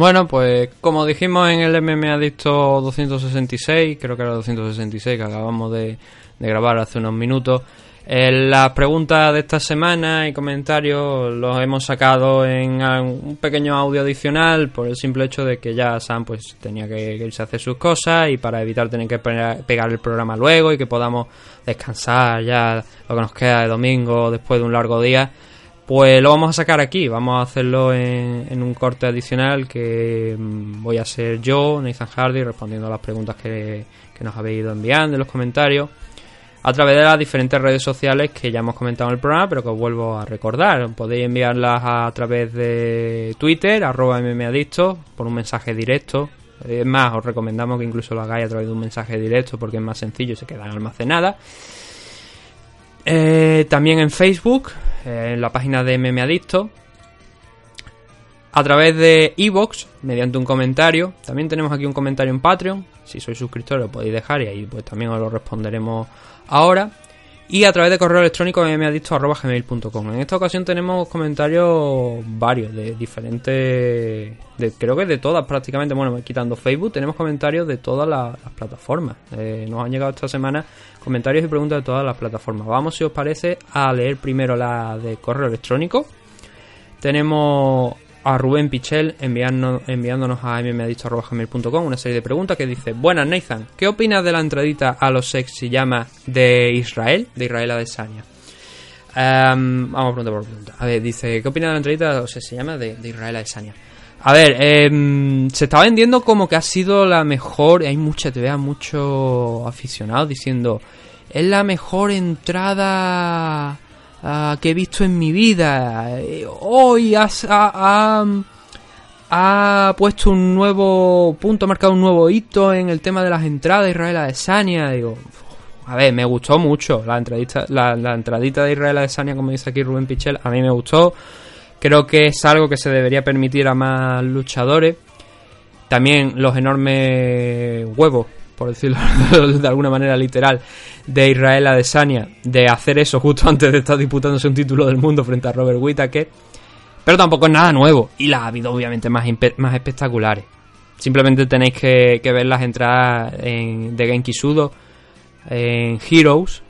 Bueno, pues como dijimos en el MMA Adicto 266, creo que era 266 que acabamos de, de grabar hace unos minutos, eh, las preguntas de esta semana y comentarios los hemos sacado en un pequeño audio adicional por el simple hecho de que ya Sam pues tenía que irse a hacer sus cosas y para evitar tener que pegar el programa luego y que podamos descansar ya lo que nos queda de domingo después de un largo día pues lo vamos a sacar aquí, vamos a hacerlo en, un corte adicional que mm, voy a ser yo, Nathan Hardy, respondiendo a las preguntas que, que nos habéis ido enviando en los comentarios a través de las diferentes redes sociales que ya hemos comentado en el programa, pero que os vuelvo a recordar. Podéis enviarlas a través de Twitter, arroba mmadicto, por un mensaje directo. Es más, os recomendamos que incluso lo hagáis a través de un mensaje directo porque es más sencillo y se quedan almacenadas. Eh, también en Facebook, en la página de mmadicto. A través de Evox, mediante un comentario. También tenemos aquí un comentario en Patreon. Si sois suscriptores lo podéis dejar y ahí pues también os lo responderemos ahora y a través de correo electrónico gmail.com En esta ocasión tenemos comentarios varios de diferentes, creo que de todas prácticamente, bueno, quitando Facebook, tenemos comentarios de todas las, plataformas. Eh, nos han llegado esta semana comentarios y preguntas de todas las plataformas. Vamos, si os parece, a leer primero la de correo electrónico. Tenemos a Rubén Pichel enviándonos a mmadicho.com una serie de preguntas que dice Buenas Nathan, ¿qué opinas de la entradita a los sex llama de Israel? De Israel Adesanya. Um, vamos pregunta por pregunta. A ver, dice, ¿qué opinas de la entradita a los se llama de, de Israel Adesanya? A ver, eh, se está vendiendo como que ha sido la mejor. Hay mucha, te vea mucho aficionados diciendo, es la mejor entrada Ah, que he visto en mi vida. Eh, hoy has, ha, ha, puesto un nuevo punto, ha marcado un nuevo hito en el tema de las entradas de Israel Adesanya. Digo, a ver, me gustó mucho la entradita, la, entradita de Israel Adesanya, como dice aquí Rubén Pichel. A mí me gustó. Creo que es algo que se debería permitir a más luchadores. También los enormes huevos por decirlo de alguna manera literal, de Israel Adesanya, de hacer eso justo antes de estar disputándose un título del mundo frente a Robert Whittaker. Pero tampoco es nada nuevo. Y las ha habido obviamente más, más espectaculares. Simplemente tenéis que, ver las entradas en, de Genki Sudo, en Heroes,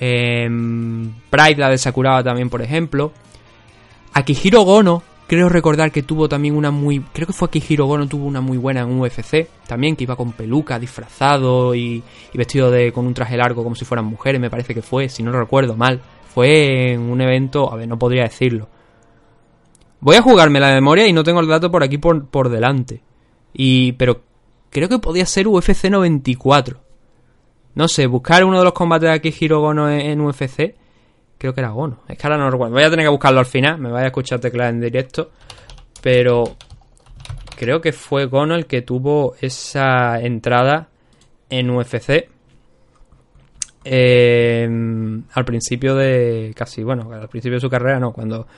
en Pride, la de Sakuraba también, por ejemplo. Akihiro Gono Creo recordar que tuvo también una muy. Creo que fue que Gono tuvo una muy buena en UFC. También que iba con peluca, disfrazado y, vestido de con un traje largo como si fueran mujeres, me parece que fue, si no lo recuerdo mal. Fue en un evento. A ver, no podría decirlo. Voy a jugarme la memoria y no tengo el dato por aquí por, por delante. Y. Pero creo que podía ser UFC 94. No sé, buscar uno de los combates de Akihiro Gono en UFC Creo que era Gono. Es que ahora no recuerdo. Voy a tener que buscarlo al final. Me vaya a escuchar teclas en directo. Pero creo que fue Gono el que tuvo esa entrada en UFC. Em, al principio de. Casi, bueno, al principio de su carrera, no. Cuando,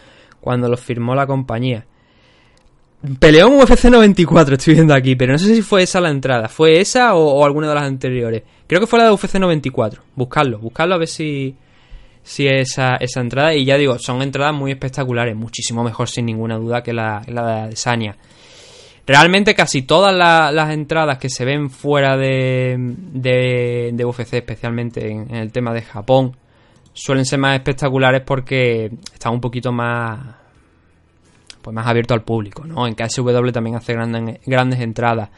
cuando lo firmó la compañía. Peleó en UFC 94, estoy viendo aquí, pero no sé si fue esa la entrada. ¿Fue esa o, o alguna de las anteriores? Creo que fue la de UFC 94. Buscarlo, buscarlo a ver si, sí esa, esa entrada. Y ya digo, son entradas muy espectaculares, muchísimo mejor sin ninguna duda que la, la de Sania. Realmente casi todas las entradas que se ven fuera de, de, de UFC, especialmente en, el tema de Japón, suelen ser más espectaculares porque están un poquito más pues más abierto al público, ¿no? En KSW también hace grandes, grandes entradas.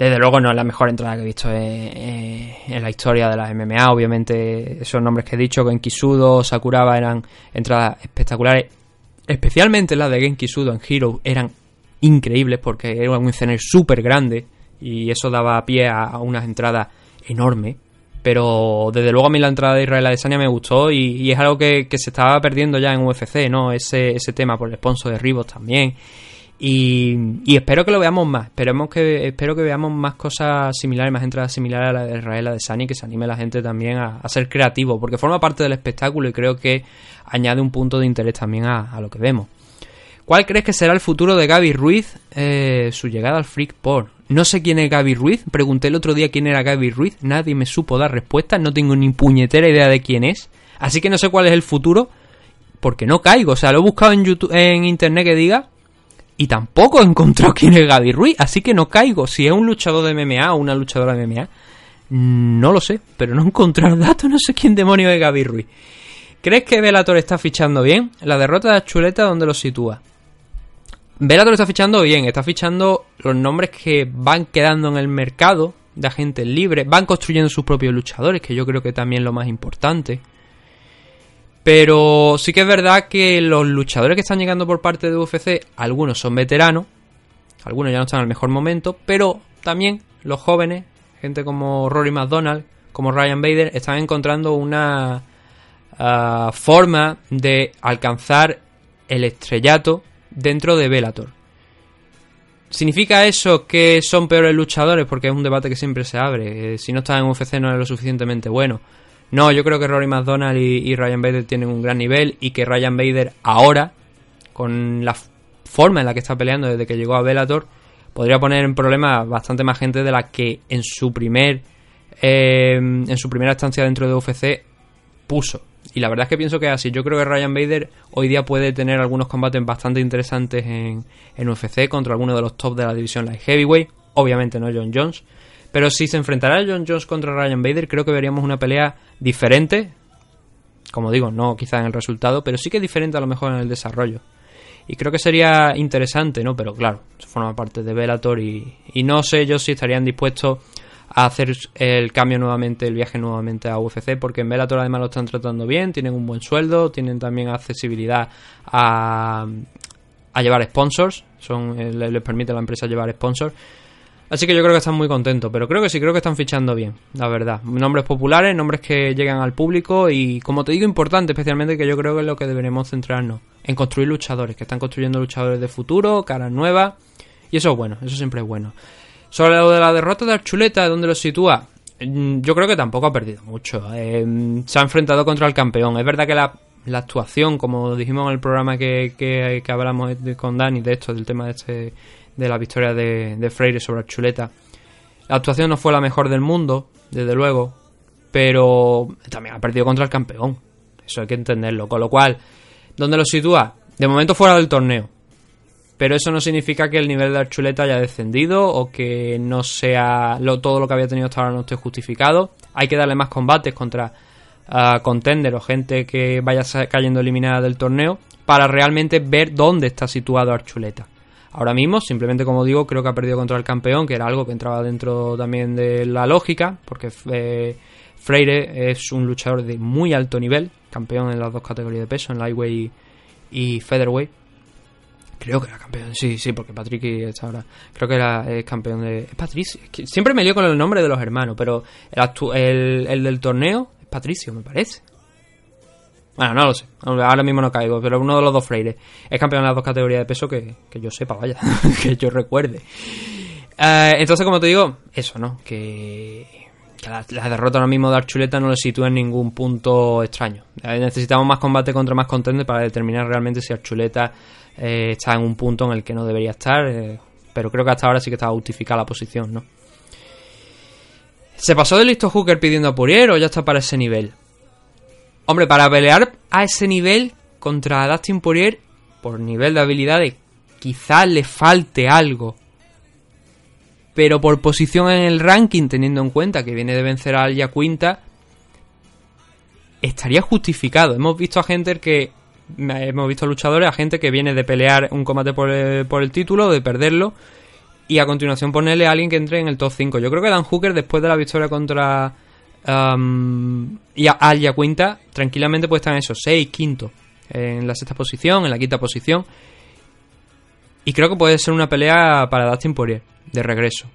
Desde luego no es la mejor entrada que he visto en, la historia de la MMA. Obviamente, esos nombres que he dicho, Genkisudo, Sakuraba, eran entradas espectaculares. Especialmente las de Genkisudo en Hero eran increíbles porque era un escenario súper grande y eso daba pie a unas entradas enormes. Pero desde luego a mí la entrada de Israel Adesanya me gustó y, es algo que, se estaba perdiendo ya en UFC, ¿no? Ese, ese tema por el sponsor de Rivos también y, espero que lo veamos más. Esperemos que, espero que veamos más cosas similares, más entradas similares a la de Israel, a de Sani, que se anime la gente también a, ser creativo, porque forma parte del espectáculo y creo que añade un punto de interés también a, lo que vemos. ¿Cuál crees que será el futuro de Gaby Ruiz? Eh, su llegada al Freak Porn. No sé quién es Gaby Ruiz. Pregunté el otro día quién era Gaby Ruiz. Nadie me supo dar respuesta. No tengo ni puñetera idea de quién es. Así que no sé cuál es el futuro. Porque no caigo. O sea, lo he buscado en YouTube, en internet que diga y tampoco he encontrado quién es Gaby Ruiz, así que no caigo. Si es un luchador de MMA o una luchadora de MMA, no lo sé, pero no he encontrado datos, no sé quién demonio es Gaby Ruiz. ¿Crees que Velator está fichando bien? La derrota de Chuleta, ¿dónde lo sitúa? Velator está fichando bien, está fichando los nombres que van quedando en el mercado de agentes libres, van construyendo sus propios luchadores, que yo creo que también es lo más importante. Pero sí que es verdad que los luchadores que están llegando por parte de UFC, algunos son veteranos, algunos ya no están en el mejor momento, pero también los jóvenes, gente como Rory McDonald, como Ryan Bader, están encontrando una ah, forma de alcanzar el estrellato dentro de Bellator. ¿Significa eso que son peores luchadores? Porque es un debate que siempre se abre. Eh, si no estás en UFC no es lo suficientemente bueno. No, yo creo que Rory McDonald y, Ryan Bader tienen un gran nivel y que Ryan Bader ahora, con la forma en la que está peleando desde que llegó a Bellator, podría poner en problemas bastante más gente de la que en su primer eh, en su primera estancia dentro de UFC puso. Y la verdad es que pienso que es así. Yo creo que Ryan Bader hoy día puede tener algunos combates bastante interesantes en, en UFC contra algunos de los top de la división Light Heavyweight. Obviamente no John Jones. Pero si se enfrentara John Jones contra Ryan Bader, creo que veríamos una pelea diferente. Como digo, no quizá en el resultado, pero sí que diferente a lo mejor en el desarrollo. Y creo que sería interesante, ¿no? Pero claro, forma parte de Bellator y, y no sé yo si estarían dispuestos a hacer el cambio nuevamente, el viaje nuevamente a UFC, porque en Bellator además lo están tratando bien, tienen un buen sueldo, tienen también accesibilidad a, a llevar sponsors, son eh, les permite a la empresa llevar sponsors. Así que yo creo que están muy contentos, pero creo que sí, creo que están fichando bien, la verdad. Nombres populares, nombres que llegan al público y, como te digo, importante especialmente que yo creo que es lo que deberemos centrarnos, en construir luchadores, que están construyendo luchadores de futuro, caras nuevas, y eso es bueno, eso siempre es bueno. Sobre lo de la derrota de Archuleta, ¿dónde lo sitúa? Mm, yo creo que tampoco ha perdido mucho. Eh, se ha enfrentado contra el campeón. Es verdad que la, actuación, como dijimos en el programa que, que, que hablamos con Dani de esto, del tema de este de la victoria de, Freire sobre Chuleta. La actuación no fue la mejor del mundo, desde luego, pero también ha perdido contra el campeón. Eso hay que entenderlo. Con lo cual, ¿dónde lo sitúa? De momento fuera del torneo. Pero eso no significa que el nivel de Archuleta haya descendido o que no sea todo lo que había tenido hasta ahora no esté justificado. Hay que darle más combates contra uh, contender o gente que vaya cayendo eliminada del torneo para realmente ver dónde está situado Archuleta. Ahora mismo, simplemente como digo, creo que ha perdido contra el campeón, que era algo que entraba dentro también de la lógica, porque eh, Freire es un luchador de muy alto nivel, campeón en las dos categorías de peso, en lightweight y, featherweight. Creo que era campeón, sí, sí, porque Patrick está ahora. Creo que era campeón de. Es Patricio. siempre me lío con el nombre de los hermanos, pero el, el del torneo es Patricio, me parece. Bueno, no lo sé. Ahora mismo no caigo, pero uno de los dos Freire. Es campeón en las dos categorías de peso que, yo sepa, vaya. que yo recuerde. Eh, entonces, como te digo, eso, ¿no? Que, la, derrota ahora mismo de Archuleta no le sitúa en ningún punto extraño. Eh, necesitamos más combate contra más contender para determinar realmente si Archuleta eh, está en un punto en el que no debería estar. pero creo que hasta ahora sí que está justificada la posición, ¿no? ¿Se pasó de listo Hooker pidiendo a Purier o ya está para ese nivel? Hombre, para pelear a ese nivel contra Dustin Poirier, por nivel de habilidades, quizás le falte algo. Pero por posición en el ranking, teniendo en cuenta que viene de vencer a Alia Quinta, estaría justificado. Hemos visto a gente que. Hemos visto luchadores, a gente que viene de pelear un combate por el, por el título, de perderlo, y a continuación ponerle a alguien que entre en el top 5. Yo creo que Dan Hooker, después de la victoria contra y a Quinta tranquilamente puede estar en esos 6, quinto, en la sexta posición, en la quinta posición. Y creo que puede ser una pelea para Dustin Poirier, de regreso.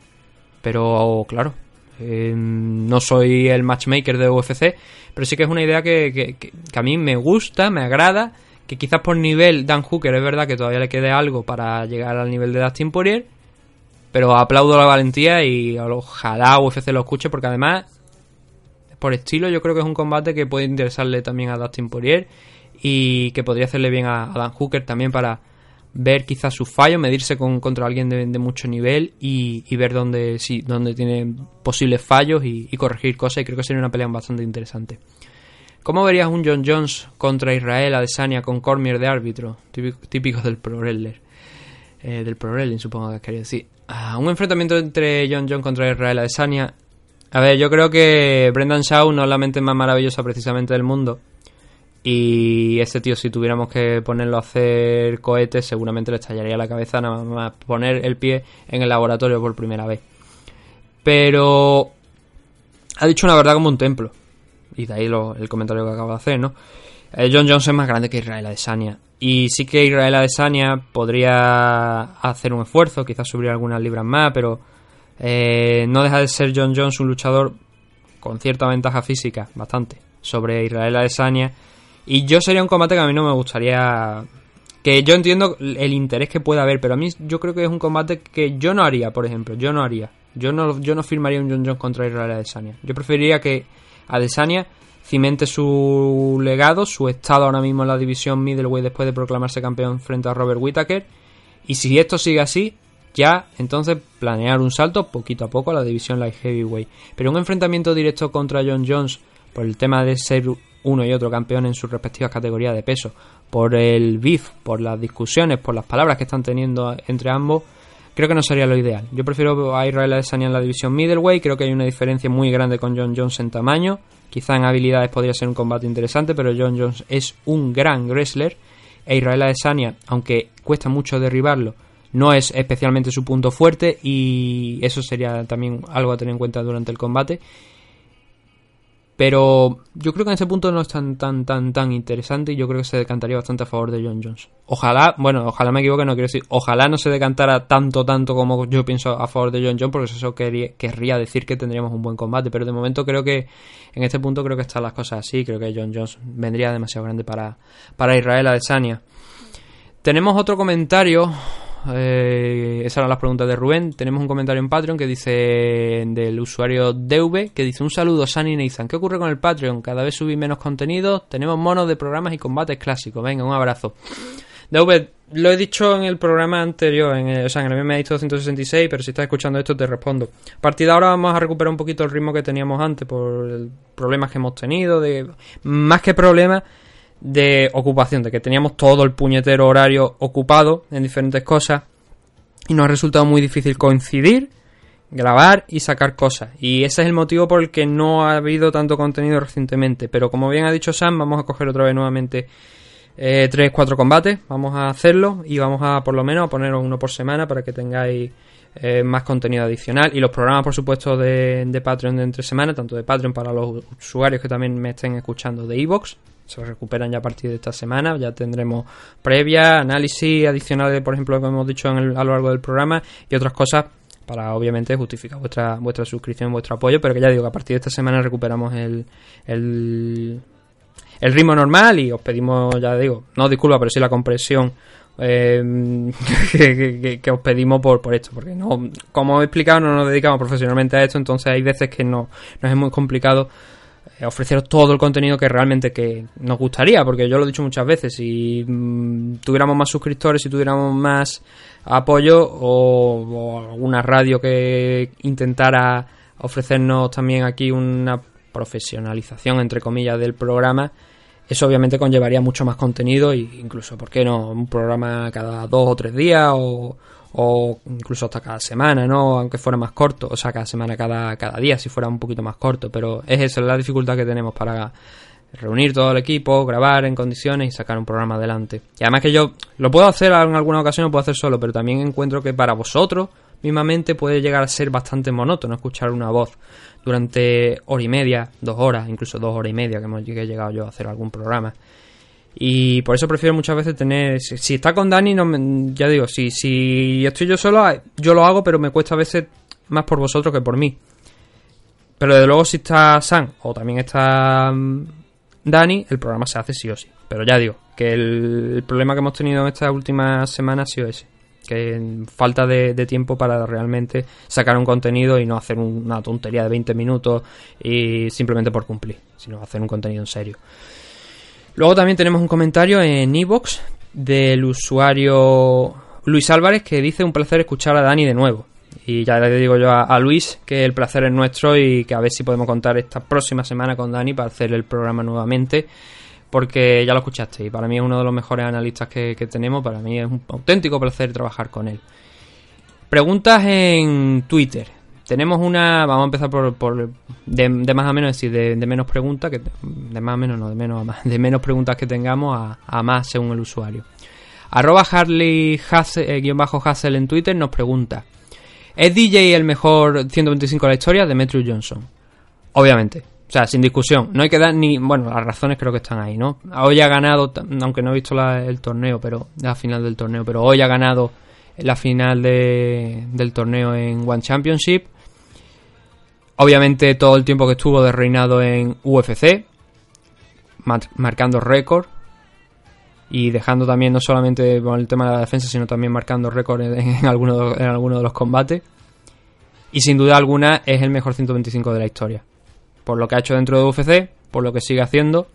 Pero claro, em, no soy el matchmaker de UFC, pero sí que es una idea que, a mí me gusta, me agrada. Que quizás por nivel Dan Hooker es verdad que todavía le quede algo para llegar al nivel de Dustin Poirier. Pero aplaudo la valentía y ojalá UFC lo escuche porque además por estilo, yo creo que es un combate que puede interesarle también a Dustin Poirier y que podría hacerle bien a, Dan Hooker también para ver quizás sus fallos, medirse con, contra alguien de, mucho nivel y, ver dónde, sí, dónde tiene posibles fallos y, corregir cosas. Y creo que sería una pelea bastante interesante. ¿Cómo verías un John Jones contra Israel Adesanya con Cormier de árbitro? Típico, del pro. Eh, del Pro Wrestling, supongo que quería decir. Ah, un enfrentamiento entre John John contra Israel Adesanya. A ver, yo creo que Brendan Shaw no es la mente más maravillosa precisamente del mundo. Y ese tío, si tuviéramos que ponerlo a hacer cohetes, seguramente le estallaría la cabeza nada más poner el pie en el laboratorio por primera vez. Pero ha dicho una verdad como un templo. Y de ahí el comentario que acabo de hacer, ¿no? Eh, John Jones es más grande que Israel Adesanya. Y sí que Israel Adesanya podría hacer un esfuerzo, quizás subir algunas libras más, pero eh, no deja de ser John Jones un luchador con cierta ventaja física, bastante, sobre Israel Adesanya y yo sería un combate que a mí no me gustaría. Que yo entiendo el interés que pueda haber, pero a mí yo creo que es un combate que yo no haría, por ejemplo. Yo no haría. Yo no, yo no firmaría un John Jones contra Israel Adesanya. Yo preferiría que Adesanya cimente su legado, su estado ahora mismo en la división middleweight después de proclamarse campeón frente a Robert Whittaker. Y si esto sigue así, ya entonces planear un salto poquito a poco a la división light heavyweight. Pero un enfrentamiento directo contra John Jones por el tema de ser uno y otro campeón en sus respectivas categorías de peso, por el beef, por las discusiones, por las palabras que están teniendo entre ambos, creo que no sería lo ideal. Yo prefiero a Israel Adesanya en la división middleweight, creo que hay una diferencia muy grande con John Jones en tamaño, quizá en habilidades podría ser un combate interesante, pero John Jones es un gran wrestler e Israel Adesanya, aunque cuesta mucho derribarlo, no es especialmente su punto fuerte y eso sería también algo a tener en cuenta durante el combate. Pero yo creo que en ese punto no es tan, tan, tan, tan interesante y yo creo que se decantaría bastante a favor de John Jones. Ojalá, bueno, ojalá me equivoque, no quiero decir, ojalá no se decantara tanto, tanto como yo pienso a favor de John Jones, porque eso querría decir que tendríamos un buen combate. Pero de momento creo que, en este punto creo que están las cosas así, creo que John Jones vendría demasiado grande para, para Israel Adesanya. Tenemos otro comentario eh, esas eran las preguntas de Rubén. Tenemos un comentario en Patreon que dice del usuario DV que dice un saludo Sunny y Nathan. ¿Qué ocurre con el Patreon? Cada vez subí menos contenido. Tenemos monos de programas y combates clásicos. Venga, un abrazo. DV, lo he dicho en el programa anterior, en el, o sea, en el MMA 266, pero si estás escuchando esto te respondo. A partir de ahora vamos a recuperar un poquito el ritmo que teníamos antes por problemas que hemos tenido, de más que problemas de ocupación, de que teníamos todo el puñetero horario ocupado en diferentes cosas y nos ha resultado muy difícil coincidir, grabar y sacar cosas. Y ese es el motivo por el que no ha habido tanto contenido recientemente. Pero como bien ha dicho Sam, vamos a coger otra vez nuevamente eh, 3-4 combates, vamos a hacerlo y vamos a por lo menos a poneros uno por semana para que tengáis eh, más contenido adicional y los programas por supuesto de, de Patreon de entre semana, tanto de Patreon para los usuarios que también me estén escuchando de Evox se recuperan ya a partir de esta semana. Ya tendremos previa, análisis adicionales, por ejemplo, que hemos dicho a lo largo del programa y otras cosas para obviamente justificar vuestra vuestra suscripción, vuestro apoyo, pero que ya digo que a partir de esta semana recuperamos el, el, el ritmo normal y os pedimos, ya digo, no disculpa, pero sí la compresión eh, que, os pedimos por, por esto, porque no, como he explicado, no nos dedicamos profesionalmente a esto, entonces hay veces que no, nos es muy complicado ofreceros todo el contenido que realmente que nos gustaría, porque yo lo he dicho muchas veces, si mm, tuviéramos más suscriptores, si tuviéramos más apoyo o, alguna radio que intentara ofrecernos también aquí una profesionalización, entre comillas, del programa, eso obviamente conllevaría mucho más contenido e incluso, ¿por qué no? Un programa cada dos o tres días o, o incluso hasta cada semana, ¿no? Aunque fuera más corto, o sea, cada semana, cada, cada día, si fuera un poquito más corto, pero es esa la dificultad que tenemos para reunir todo el equipo, grabar en condiciones y sacar un programa adelante. Y además que yo lo puedo hacer en alguna ocasión, lo puedo hacer solo, pero también encuentro que para vosotros mismamente puede llegar a ser bastante monótono escuchar una voz durante hora y media, dos horas, incluso dos horas y media que hemos llegado yo a hacer algún programa. Y por eso prefiero muchas veces tener. Si, está con Dani, no ya digo, si, si estoy yo solo, yo lo hago, pero me cuesta a veces más por vosotros que por mí. Pero desde luego, si está Sam o también está mm, Dani, el programa se hace sí o sí. Pero ya digo, que el, problema que hemos tenido en estas últimas semanas ha sido ese. Que falta de, de, tiempo para realmente sacar un contenido y no hacer una tontería de 20 minutos y simplemente por cumplir, sino hacer un contenido en serio. Luego también tenemos un comentario en Evox del usuario Luis Álvarez que dice un placer escuchar a Dani de nuevo. Y ya le digo yo a, Luis que el placer es nuestro y que a ver si podemos contar esta próxima semana con Dani para hacer el programa nuevamente. porque ya lo escuchaste y para mí es uno de los mejores analistas que, tenemos, para mí es un auténtico placer trabajar con él. Preguntas en Twitter. Tenemos una, vamos a empezar por, de, más a menos, es decir, de, menos preguntas, que de más a menos, no, de menos a más, de menos preguntas que tengamos a, más según el usuario. Arroba Harley Hassel, eh, en Twitter nos pregunta ¿Es DJ el mejor 125 de la historia? Demetrius Johnson. Obviamente. O sea, sin discusión. No hay que dar ni... Bueno, las razones creo que están ahí, ¿no? Hoy ha ganado, aunque no he visto el torneo, pero la final del torneo, pero hoy ha ganado la final del torneo en One Championship. Obviamente todo el tiempo que estuvo de reinado en UFC, marcando récord y dejando también no solamente con el tema de la defensa, sino también marcando récord en, algunos en alguno de los combates. Y sin duda alguna es el mejor 125 de la historia. Por lo que ha hecho dentro de UFC, por lo que sigue haciendo.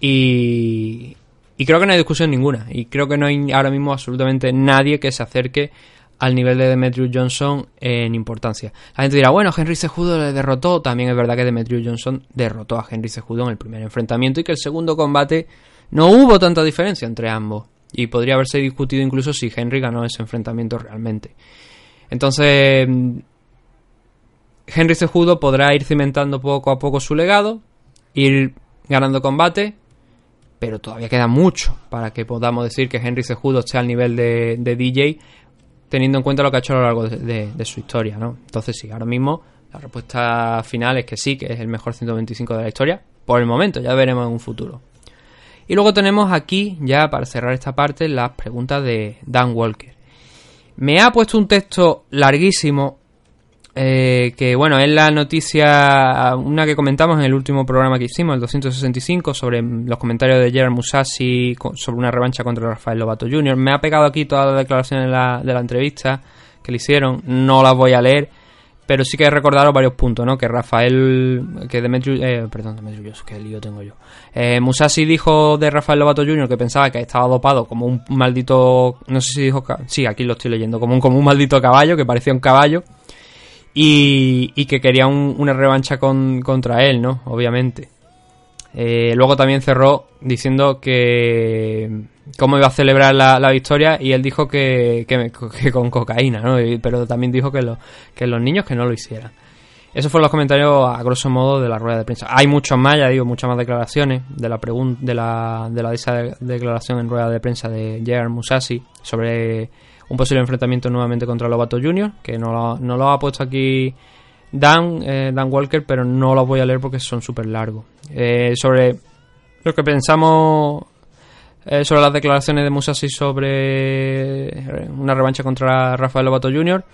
Y, y creo que no hay discusión ninguna. Y creo que no hay ahora mismo absolutamente nadie que se acerque al nivel de Demetrius Johnson en importancia. La gente dirá, bueno, Henry Cejudo le derrotó. También es verdad que Demetrius Johnson derrotó a Henry Cejudo en el primer enfrentamiento y que el segundo combate no hubo tanta diferencia entre ambos. Y podría haberse discutido incluso si Henry ganó ese enfrentamiento realmente. Entonces, Henry Cejudo podrá ir cimentando poco a poco su legado, ir ganando combate, pero todavía queda mucho para que podamos decir que Henry Cejudo esté al nivel de, DJ, teniendo en cuenta lo que ha hecho a lo largo de, su historia, ¿no? Entonces sí, ahora mismo la respuesta final es que sí, que es el mejor 125 de la historia, por el momento, ya veremos en un futuro. Y luego tenemos aquí, ya para cerrar esta parte, las preguntas de Dan Walker. Me ha puesto un texto larguísimo eh, que bueno, es la noticia, una que comentamos en el último programa que hicimos, el 265, sobre los comentarios de Gerard Musasi sobre una revancha contra Rafael Lobato Jr. Me ha pegado aquí todas las declaraciones de la, de la entrevista que le hicieron, no las voy a leer, pero sí que he recordado varios puntos, ¿no? Que Rafael, que Demetrius, eh, perdón, Demetrius, que lío tengo yo. Eh, Musasi dijo de Rafael Lobato Jr. que pensaba que estaba dopado como un maldito, no sé si dijo, sí, aquí lo estoy leyendo, como un, como un maldito caballo, que parecía un caballo y, que quería una revancha contra él, ¿no? Obviamente. Eh, luego también cerró diciendo que cómo iba a celebrar la, victoria y él dijo que, con cocaína, ¿no? pero también dijo que, que los niños que no lo hicieran. Esos fueron los comentarios a grosso modo de la rueda de prensa. Hay muchos más, ya digo, muchas más declaraciones de la de la de la esa declaración en rueda de prensa de Gerard Musasi sobre un posible enfrentamiento nuevamente contra Lobato Jr., que no lo, ha puesto aquí Dan, eh, Dan Walker, pero no los voy a leer porque son súper largos. Eh, sobre lo que pensamos eh, sobre las declaraciones de Musashi sobre una revancha contra Rafael Lobato Jr.,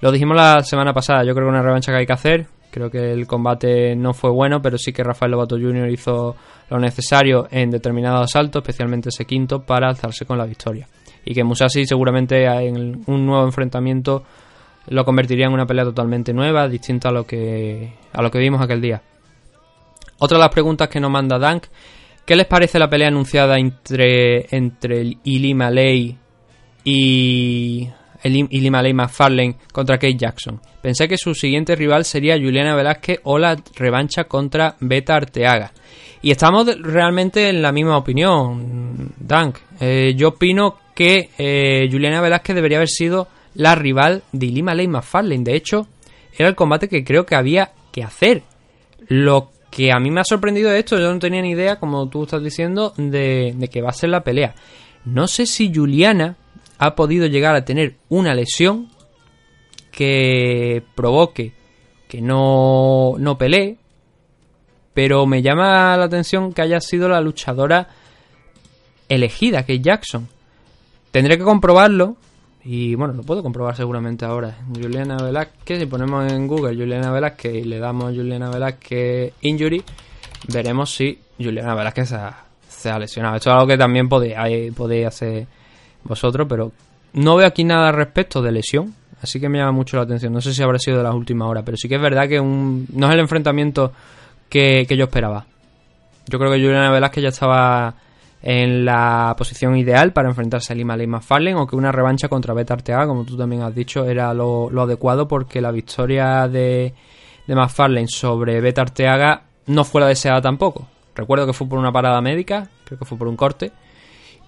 lo dijimos la semana pasada, yo creo que una revancha que hay que hacer. Creo que el combate no fue bueno, pero sí que Rafael Lobato Jr. hizo lo necesario en determinados asaltos, especialmente ese quinto, para alzarse con la victoria y que Musashi seguramente en un nuevo enfrentamiento lo convertiría en una pelea totalmente nueva, distinta a lo que a lo que vimos aquel día. Otra de las preguntas que nos manda Dank, ¿qué les parece la pelea anunciada entre entre Ilima Ley y Ilima Ley McFarlane contra Kate Jackson? Pensé que su siguiente rival sería Juliana Velázquez o la revancha contra Beta Arteaga. Y estamos realmente en la misma opinión, Dank. Eh, yo opino que eh, Juliana Velázquez debería haber sido la rival de Ilima Ley McFarlane. De hecho, era el combate que creo que había que hacer. Lo que a mí me ha sorprendido de esto, yo no tenía ni idea, como tú estás diciendo, de, de que va a ser la pelea. No sé si Juliana ha podido llegar a tener una lesión que provoque que no, no pelee, pero me llama la atención que haya sido la luchadora elegida, que es Jackson. Tendré que comprobarlo. Y bueno, lo puedo comprobar seguramente ahora. Juliana Velázquez, si ponemos en Google Juliana Velázquez y le damos Juliana Velázquez Injury, veremos si Juliana Velázquez se ha, lesionado. Esto es algo que también podéis, podéis hacer vosotros, pero no veo aquí nada respecto de lesión. Así que me llama mucho la atención. No sé si habrá sido de las últimas horas, pero sí que es verdad que un, no es el enfrentamiento que, yo esperaba. Yo creo que Juliana Velázquez ya estaba en la posición ideal para enfrentarse a Lima Lima Fallen o que una revancha contra Beta Arteaga, como tú también has dicho, era lo, adecuado porque la victoria de, de McFarlane sobre Beta Arteaga no fue la deseada tampoco. Recuerdo que fue por una parada médica, creo que fue por un corte.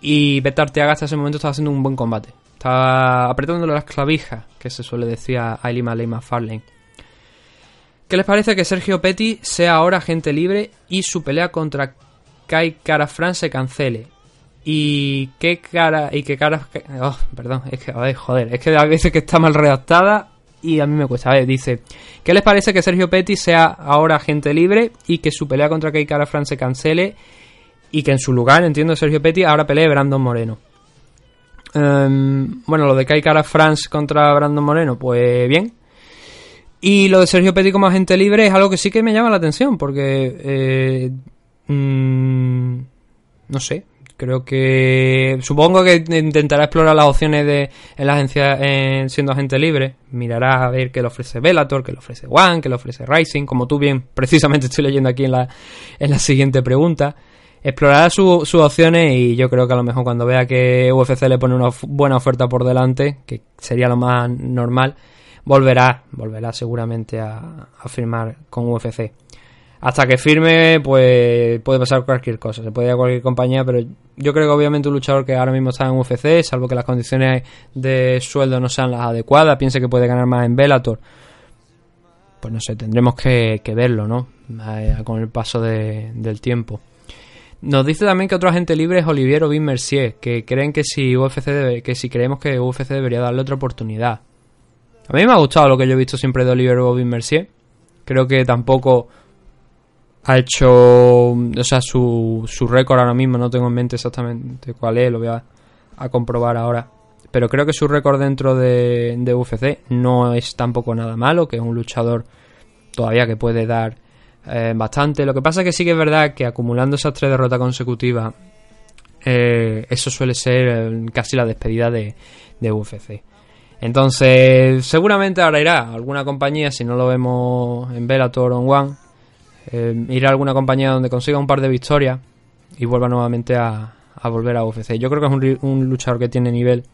Y Beta Arteaga hasta ese momento estaba haciendo un buen combate. Estaba apretándole las clavijas, que se suele decir a Aileen Maley Farlane. ¿Qué les parece que Sergio Petty sea ahora agente libre y su pelea contra Kai Cara France se cancele? Y qué cara. Y qué cara. Oh, perdón, es que. joder, es que a veces que está mal redactada y a mí me cuesta. A ver, dice: ¿Qué les parece que Sergio Petty sea ahora agente libre y que su pelea contra Kai Cara France se cancele? Y que en su lugar, entiendo, Sergio Petty ahora pelee Brandon Moreno. Em, bueno, lo de Kai Cara France contra Brandon Moreno, pues bien. Y lo de Sergio Petty como agente libre es algo que sí que me llama la atención, porque. Eh, mm, no sé, Creo que. Supongo que intentará explorar las opciones de en la agencia en siendo agente libre. Mirará a ver qué le ofrece Bellator, qué le ofrece One, qué le ofrece Rising. Como tú bien, precisamente estoy leyendo aquí en la, en la siguiente pregunta. Explorará sus opciones y yo creo que a lo mejor cuando vea que UFC le pone una buena oferta por delante, que sería lo más normal, volverá, volverá seguramente a, a firmar con UFC hasta que firme, pues puede pasar cualquier cosa. Se puede ir a cualquier compañía, pero yo creo que obviamente un luchador que ahora mismo está en UFC, salvo que las condiciones de sueldo no sean las adecuadas, piense que puede ganar más en Bellator. Pues no sé, tendremos que, verlo, ¿no? Eh, con el paso del tiempo. Nos dice también que otro agente libre es Olivier Obin Mercier, que creen que si UFC debe, que si creemos que UFC debería darle otra oportunidad. A mí me ha gustado lo que yo he visto siempre de Olivier Obin Mercier. Creo que tampoco ha hecho, o sea, su, su récord ahora mismo, no tengo en mente exactamente cuál es, lo voy a, comprobar ahora. Pero creo que su récord dentro de, de, UFC no es tampoco nada malo, que es un luchador todavía que puede dar eh, bastante. Lo que pasa es que sí que es verdad que acumulando esas tres derrotas consecutivas, eh, eso suele ser casi la despedida de, de UFC. Entonces, seguramente ahora irá a alguna compañía, si no lo vemos en Bellator o en One, eh, ir a alguna compañía donde consiga un par de victorias y vuelva nuevamente a, volver a UFC. Yo creo que es un, luchador que tiene nivel.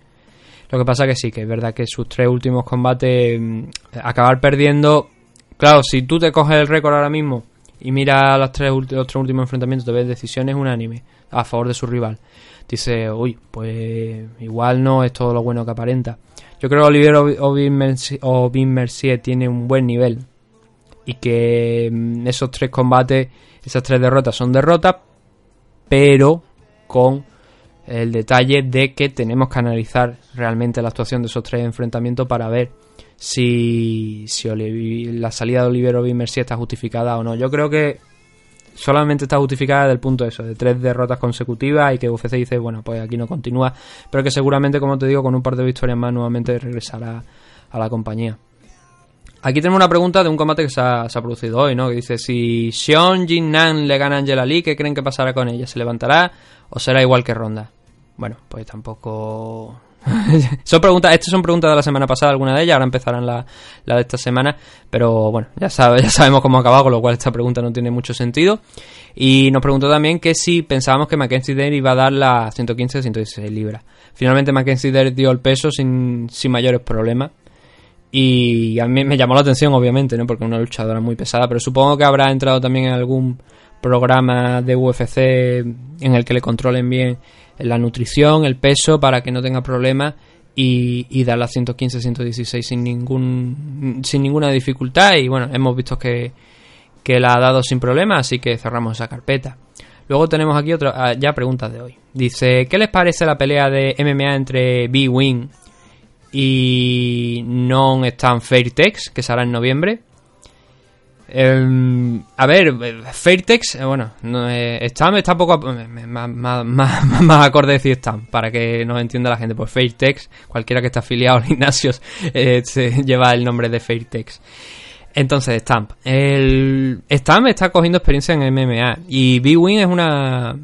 Lo que pasa que sí, que es verdad que sus tres últimos combates, mm, acabar perdiendo. Claro, si tú te coges el récord ahora mismo y mira los tres, los tres últimos enfrentamientos, te ves decisiones unánime a favor de su rival. Dice, uy, pues igual no es todo lo bueno que aparenta. Yo creo que Olivier Obin Mercier tiene un buen nivel y que mm, esos tres combates, esas tres derrotas son derrotas, pero con el detalle de que tenemos que analizar realmente la actuación de esos tres enfrentamientos para ver si, si la salida de Olivero Mercier está justificada o no. Yo creo que solamente está justificada del punto de eso, de tres derrotas consecutivas y que UFC dice, bueno, pues aquí no continúa, pero que seguramente, como te digo, con un par de victorias más nuevamente regresará a la compañía. Aquí tenemos una pregunta de un combate que se ha, producido hoy, ¿no? Que dice, si Xion Jin Nan le gana a Angela Lee, ¿qué creen que pasará con ella? ¿Se levantará o será igual que Ronda? Bueno, pues tampoco... son preguntas, estas son preguntas de la semana pasada, algunas de ellas, ahora empezarán la, la de esta semana, pero bueno, ya, sabe, ya sabemos cómo ha acabado, con lo cual esta pregunta no tiene mucho sentido. Y nos preguntó también que si pensábamos que Mackenzie Dare iba a dar las 115-116 libras. Finalmente Mackenzie Dare dio el peso sin, sin mayores problemas. Y a mí me llamó la atención, obviamente, ¿no? Porque es una luchadora muy pesada, pero supongo que habrá entrado también en algún programa de UFC en el que le controlen bien la nutrición, el peso, para que no tenga problemas y, y dar las 115, 116 sin ningún sin ninguna dificultad. Y bueno, hemos visto que, que la ha dado sin problemas, así que cerramos esa carpeta. Luego tenemos aquí otra, ah, ya preguntas de hoy. Dice, ¿qué les parece la pelea de MMA entre B-Wing y Non están Fairtex, que será en noviembre. Em, a ver, Fairtex, eh, bueno, no, eh, Stam está poco más, más, más, acorde decir Stam, para que nos entienda la gente. Pues Fairtex, cualquiera que esté afiliado a gimnasios, eh, se lleva el nombre de Fairtex. Entonces, Stamp. El Stamp está cogiendo experiencia en MMA y B-Win es una.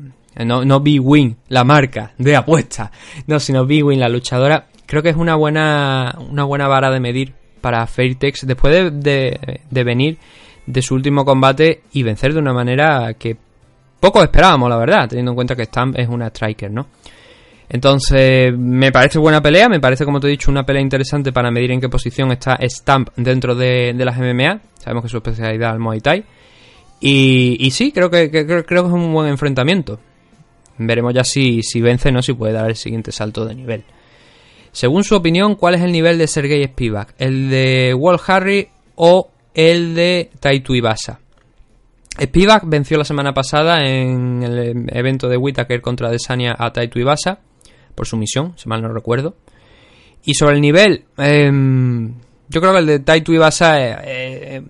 No, no B-Win, la marca de apuesta. No, sino B-Win, la luchadora creo que es una buena, una buena vara de medir para Fairtex después de, de, venir de su último combate y vencer de una manera que poco esperábamos, la verdad, teniendo en cuenta que Stamp es una striker, ¿no? Entonces, me parece buena pelea, me parece, como te he dicho, una pelea interesante para medir en qué posición está Stamp dentro de, de las MMA. Sabemos que su especialidad es el Muay Thai. Y, sí, creo que, creo que es un buen enfrentamiento. Veremos ya si, si vence no si puede dar el siguiente salto de nivel. Según su opinión, ¿cuál es el nivel de Sergei Spivak? ¿El de Walt Harry o el de Taito Ibasa? Spivak venció la semana pasada en el evento de Whitaker contra Desania a Taito Ibasa por su misión, si mal no recuerdo. Y sobre el nivel, em, yo creo que el de Taito Ibasa eh, eh,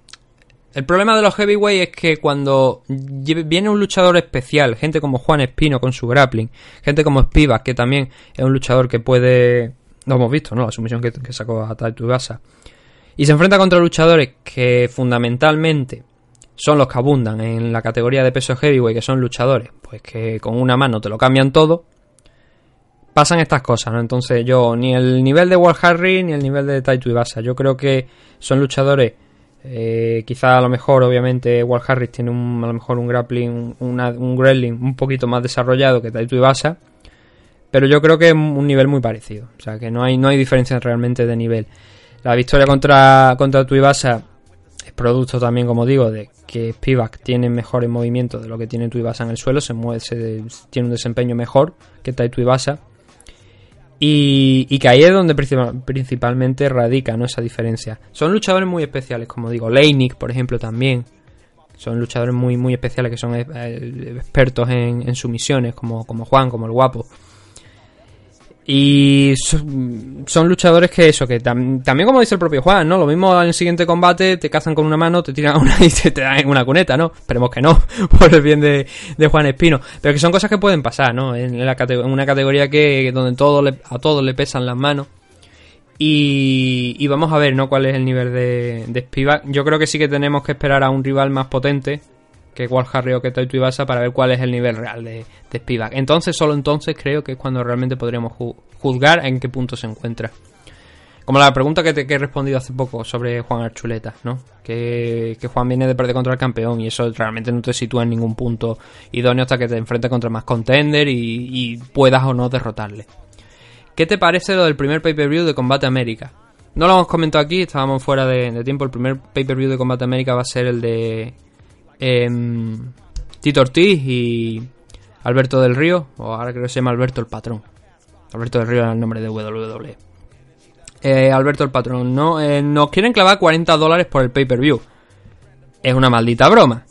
el problema de los heavyweight es que cuando viene un luchador especial, gente como Juan Espino con su grappling, gente como Spivak, que también es un luchador que puede. Lo hemos visto, ¿no? La sumisión que, sacó a Taito Ibasa. Y se enfrenta contra luchadores que fundamentalmente son los que abundan en la categoría de peso heavyweight, que son luchadores, pues que con una mano te lo cambian todo. Pasan estas cosas, ¿no? Entonces yo, ni el nivel de Walt Harry ni el nivel de Taito Ibasa. Yo creo que son luchadores eh, quizá a lo mejor, obviamente, Walt Harris tiene un, a lo mejor un grappling, un grappling un poquito más desarrollado que Taito Ibasa, pero yo creo que es un nivel muy parecido, o sea que no hay, no hay diferencia realmente de nivel. La victoria contra, contra Tuibasa es producto también, como digo, de que Spivak tiene mejores movimientos de lo que tiene Tuibasa en el suelo, se mueve, tiene un desempeño mejor que Taito Ibasa. Y, que ahí es donde principalmente radica ¿no? esa diferencia. Son luchadores muy especiales, como digo. Leinik, por ejemplo, también. Son luchadores muy, muy especiales que son eh, expertos en, en sumisiones, como, como Juan, como el guapo. Y son, luchadores que eso, que también como dice el propio Juan, ¿no? Lo mismo en el siguiente combate, te cazan con una mano, te tiran una y te, dan una cuneta, ¿no? Esperemos que no, por el bien de, Juan Espino. Pero que son cosas que pueden pasar, ¿no? En, una categoría que donde todo a todos le pesan las manos. Y, vamos a ver, ¿no? Cuál es el nivel de, de Spivak. Yo creo que sí que tenemos que esperar a un rival más potente que Walt Harry o que Taito Ibasa para ver cuál es el nivel real de, de Spivak. Entonces, solo entonces creo que es cuando realmente podríamos juzgar en qué punto se encuentra. Como la pregunta que, te, he respondido hace poco sobre Juan Archuleta, ¿no? Que, Juan viene de perder contra el campeón y eso realmente no te sitúa en ningún punto idóneo hasta que te enfrentes contra más contender y, puedas o no derrotarle. ¿Qué te parece lo del primer pay-per-view de Combate América? No lo hemos comentado aquí, estábamos fuera de, de tiempo. El primer pay-per-view de Combate América va a ser el de eh, Tito Ortiz y Alberto del Río, o ahora creo que se llama Alberto el Patrón. Alberto del Río era el nombre de WWE. Eh, Alberto el Patrón, no, eh, nos quieren clavar 40 dólares por el pay-per-view. Es una maldita broma.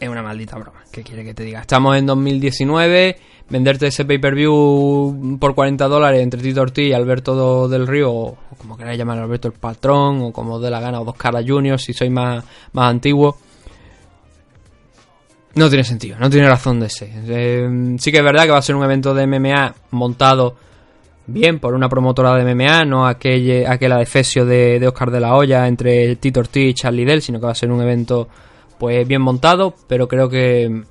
Es una maldita broma. ¿Qué quiere que te diga? Estamos en 2019. Venderte ese pay-per-view por 40 dólares entre Tito Ortiz y Alberto del Río, o como queráis llamar Alberto el Patrón, o como de la gana, o dos caras juniors si sois más, más antiguos no tiene sentido, no tiene razón de ser. Eh, sí que es verdad que va a ser un evento de MMA montado bien por una promotora de MMA, no aquel, aquella de Fesio de, Oscar de la Hoya entre Tito Ortiz y Charlie Dell, sino que va a ser un evento pues bien montado, pero creo que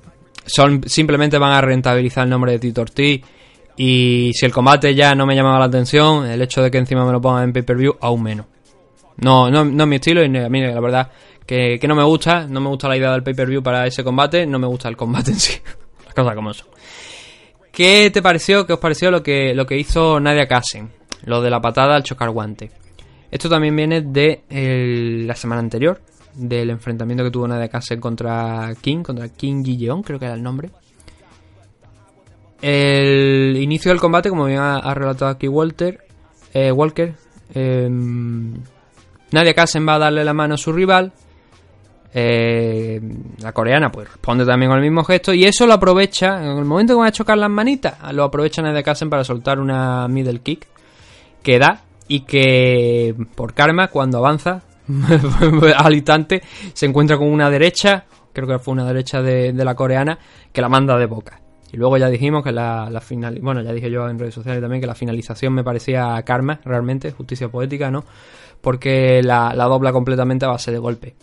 son simplemente van a rentabilizar el nombre de Tito Ortiz y si el combate ya no me llamaba la atención, el hecho de que encima me lo pongan en pay-per-view aún menos. No, no, no es mi estilo y a mí la verdad que, no me gusta, no me gusta la idea del pay-per-view para ese combate, no me gusta el combate en sí, las cosas como son. ¿Qué te pareció, qué os pareció lo que, lo que hizo Nadia Kassen? Lo de la patada al chocar guante. Esto también viene de la semana anterior, del enfrentamiento que tuvo Nadia Kassen contra King, contra King Guilleon, creo que era el nombre. El inicio del combate, como bien ha, relatado aquí Walter, eh, Walker, eh, Nadia Kassen va a darle la mano a su rival, eh, la coreana pues responde también con el mismo gesto y eso lo aprovecha, en el momento que van a chocar las manitas, lo aprovechan de Kassen para soltar una middle kick que da y que por karma cuando avanza al instante se encuentra con una derecha, creo que fue una derecha de, la coreana, que la manda de boca. Y luego ya dijimos que la, final, bueno, ya dije yo en redes sociales también que la finalización me parecía karma, realmente, justicia poética, ¿no? Porque la, la dobla completamente a base de golpe.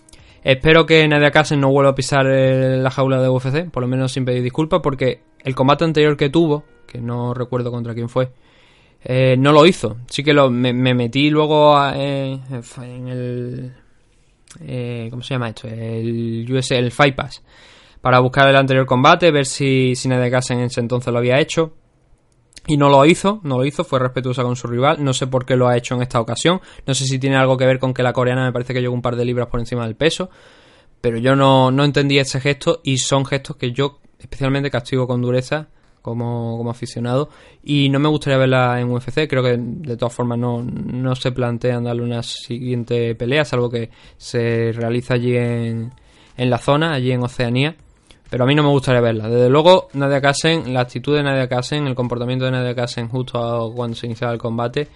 Espero que Nadia Kassen no vuelva a pisar eh, la jaula de UFC, por lo menos sin pedir disculpas, porque el combate anterior que tuvo, que no recuerdo contra quién fue, eh, no lo hizo. Sí que me, metí luego eh, en el... ¿Cómo se llama esto? El US, el Fight Pass. Para buscar el anterior combate, ver si, si Nadia Kassen en ese entonces lo había hecho. Y no lo hizo, no lo hizo, fue respetuosa con su rival. No sé por qué lo ha hecho en esta ocasión. No sé si tiene algo que ver con que la coreana me parece que llegó un par de libras por encima del peso. pero yo no, no entendí ese gesto y son gestos que yo especialmente castigo con dureza como, como aficionado y no me gustaría verla en UFC, creo que de todas formas no, no se plantean darle una siguiente pelea, salvo que se realiza allí en, en la zona, allí en Oceanía. Pero a mí no me gustaría verla. Desde luego, Nadia Kassen, la actitud de Nadia Kassen, el comportamiento de Nadia Kassen justo cuando se iniciaba el combate,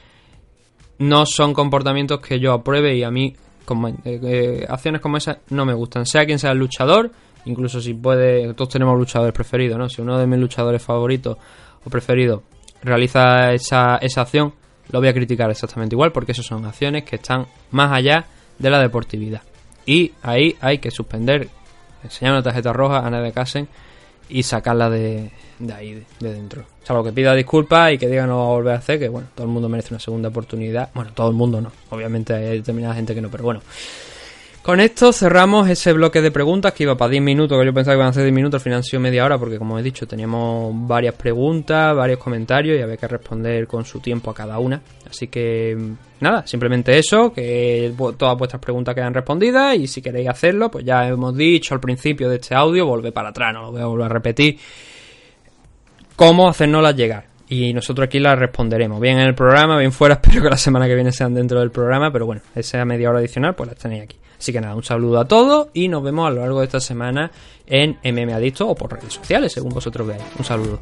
no son comportamientos que yo apruebe y a mí como, eh, eh, acciones como esas no me gustan. Sea quien sea el luchador, incluso si puede, todos tenemos luchadores preferidos, ¿no? Si uno de mis luchadores favoritos o preferidos realiza esa, esa acción, lo voy a criticar exactamente igual porque esas son acciones que están más allá de la deportividad. Y ahí hay que suspender, enseñar una tarjeta roja a Nadia Kassen y sacarla de, de ahí, de, dentro. O sea, que pida disculpas y que diga no va a volver a hacer, que bueno, todo el mundo merece una segunda oportunidad. Bueno, todo el mundo no, obviamente hay determinada gente que no, pero bueno. Con esto cerramos ese bloque de preguntas que iba para 10 minutos, que yo pensaba que iban a ser 10 minutos, al final han sido media hora, porque como he dicho, teníamos varias preguntas, varios comentarios y había que responder con su tiempo a cada una. Así que nada, simplemente eso, que todas vuestras preguntas quedan respondidas y si queréis hacerlo, pues ya hemos dicho al principio de este audio, volver para atrás, no lo voy a volver a repetir, cómo hacernoslas llegar. Y nosotros aquí las responderemos, bien en el programa, bien fuera, espero que la semana que viene sean dentro del programa, pero bueno, esa media hora adicional pues las tenéis aquí. Así que nada, un saludo a todos y nos vemos a lo largo de esta semana en MM Adicto o por redes sociales, según vosotros veáis. Un saludo.